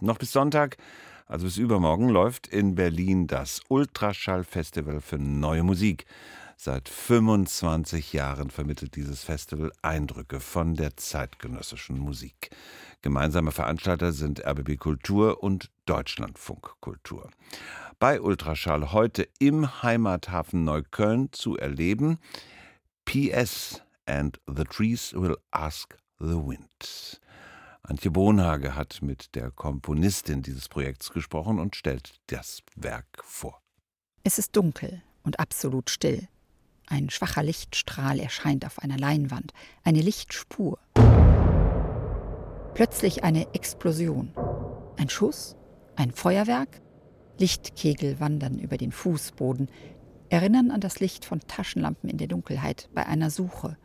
Noch bis Sonntag, also bis übermorgen, läuft in Berlin das Ultraschall-Festival für neue Musik. Seit 25 Jahren vermittelt dieses Festival Eindrücke von der zeitgenössischen Musik. Gemeinsame Veranstalter sind RBB Kultur und Deutschlandfunk Kultur. Bei Ultraschall heute im Heimathafen Neukölln zu erleben PS and the Trees Will Ask the Wind. Antje Bonhage hat mit der Komponistin dieses Projekts gesprochen und stellt das Werk vor. Es ist dunkel und absolut still. Ein schwacher Lichtstrahl erscheint auf einer Leinwand, eine Lichtspur. Plötzlich eine Explosion. Ein Schuss? Ein Feuerwerk? Lichtkegel wandern über den Fußboden, erinnern an das Licht von Taschenlampen in der Dunkelheit bei einer Suche.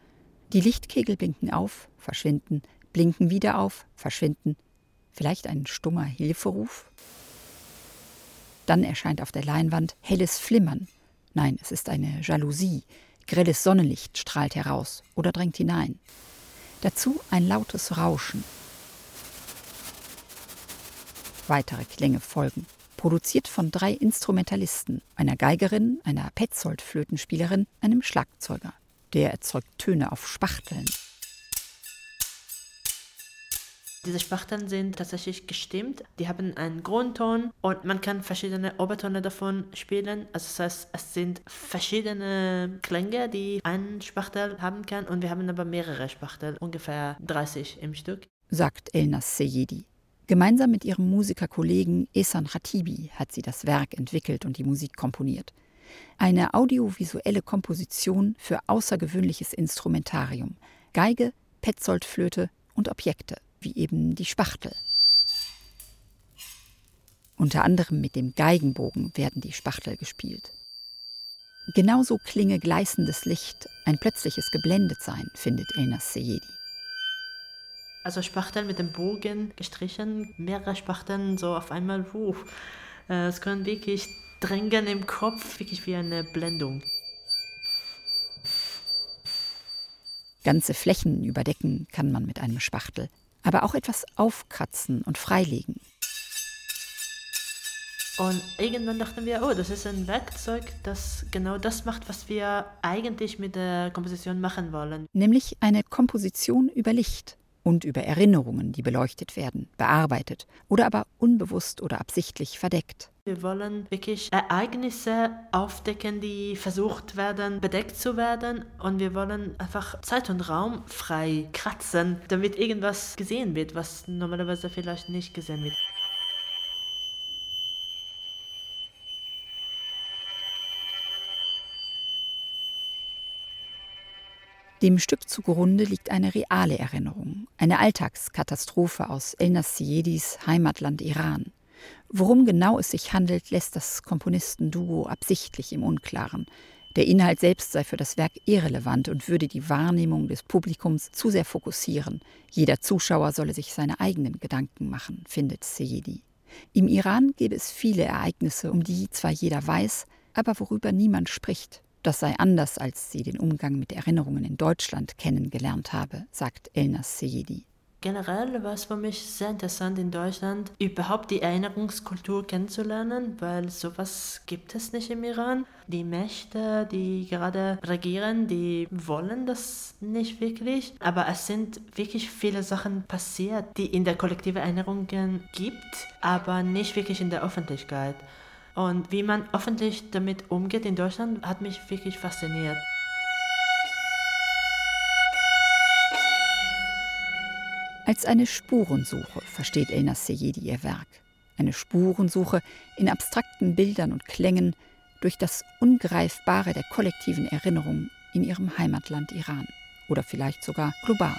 Die Lichtkegel blinken auf, verschwinden, blinken wieder auf, verschwinden. Vielleicht ein stummer Hilferuf? Dann erscheint auf der Leinwand helles Flimmern. Nein, es ist eine Jalousie. Grelles Sonnenlicht strahlt heraus oder drängt hinein. Dazu ein lautes Rauschen. Weitere Klänge folgen produziert von drei Instrumentalisten, einer Geigerin, einer Petzold-Flötenspielerin, einem Schlagzeuger. Der erzeugt Töne auf Spachteln. Diese Spachteln sind tatsächlich gestimmt. Die haben einen Grundton und man kann verschiedene Obertöne davon spielen. Also das heißt, es sind verschiedene Klänge, die ein Spachtel haben kann und wir haben aber mehrere Spachtel, ungefähr 30 im Stück. Sagt Elnas Seyedi. Gemeinsam mit ihrem Musikerkollegen Esan Khatibi hat sie das Werk entwickelt und die Musik komponiert. Eine audiovisuelle Komposition für außergewöhnliches Instrumentarium, Geige, Petzoldflöte und Objekte, wie eben die Spachtel. Unter anderem mit dem Geigenbogen werden die Spachtel gespielt. Genauso klinge gleißendes Licht, ein plötzliches Geblendetsein, findet Elnas Seyedi. Also Spachteln mit dem Bogen gestrichen, mehrere Spachteln so auf einmal, uh, es können wirklich drängen im Kopf, wirklich wie eine Blendung. Ganze Flächen überdecken kann man mit einem Spachtel, aber auch etwas aufkratzen und freilegen. Und irgendwann dachten wir, oh, das ist ein Werkzeug, das genau das macht, was wir eigentlich mit der Komposition machen wollen. Nämlich eine Komposition über Licht und über Erinnerungen, die beleuchtet werden, bearbeitet oder aber unbewusst oder absichtlich verdeckt. Wir wollen wirklich Ereignisse aufdecken, die versucht werden, bedeckt zu werden. Und wir wollen einfach Zeit und Raum frei kratzen, damit irgendwas gesehen wird, was normalerweise vielleicht nicht gesehen wird. Dem Stück zugrunde liegt eine reale Erinnerung, eine Alltagskatastrophe aus Elnas Siedis Heimatland Iran. Worum genau es sich handelt, lässt das Komponistenduo absichtlich im Unklaren. Der Inhalt selbst sei für das Werk irrelevant und würde die Wahrnehmung des Publikums zu sehr fokussieren. Jeder Zuschauer solle sich seine eigenen Gedanken machen, findet Seyedi. Im Iran gäbe es viele Ereignisse, um die zwar jeder weiß, aber worüber niemand spricht. Das sei anders, als sie den Umgang mit Erinnerungen in Deutschland kennengelernt habe, sagt Elnas Seyedi. Generell war es für mich sehr interessant in Deutschland, überhaupt die Erinnerungskultur kennenzulernen, weil sowas gibt es nicht im Iran. Die Mächte, die gerade regieren, die wollen das nicht wirklich, aber es sind wirklich viele Sachen passiert, die in der kollektiven Erinnerung gibt, aber nicht wirklich in der Öffentlichkeit. Und wie man öffentlich damit umgeht in Deutschland, hat mich wirklich fasziniert. Als eine Spurensuche versteht Elna Seyedi ihr Werk. Eine Spurensuche in abstrakten Bildern und Klängen durch das Ungreifbare der kollektiven Erinnerung in ihrem Heimatland Iran oder vielleicht sogar global.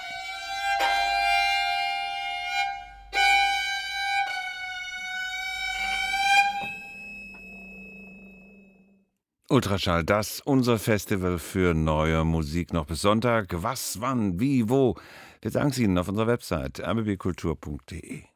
Ultraschall, das unser Festival für neue Musik noch bis Sonntag. Was, wann, wie, wo? Wir sagen es Ihnen auf unserer Website rbbkultur.de.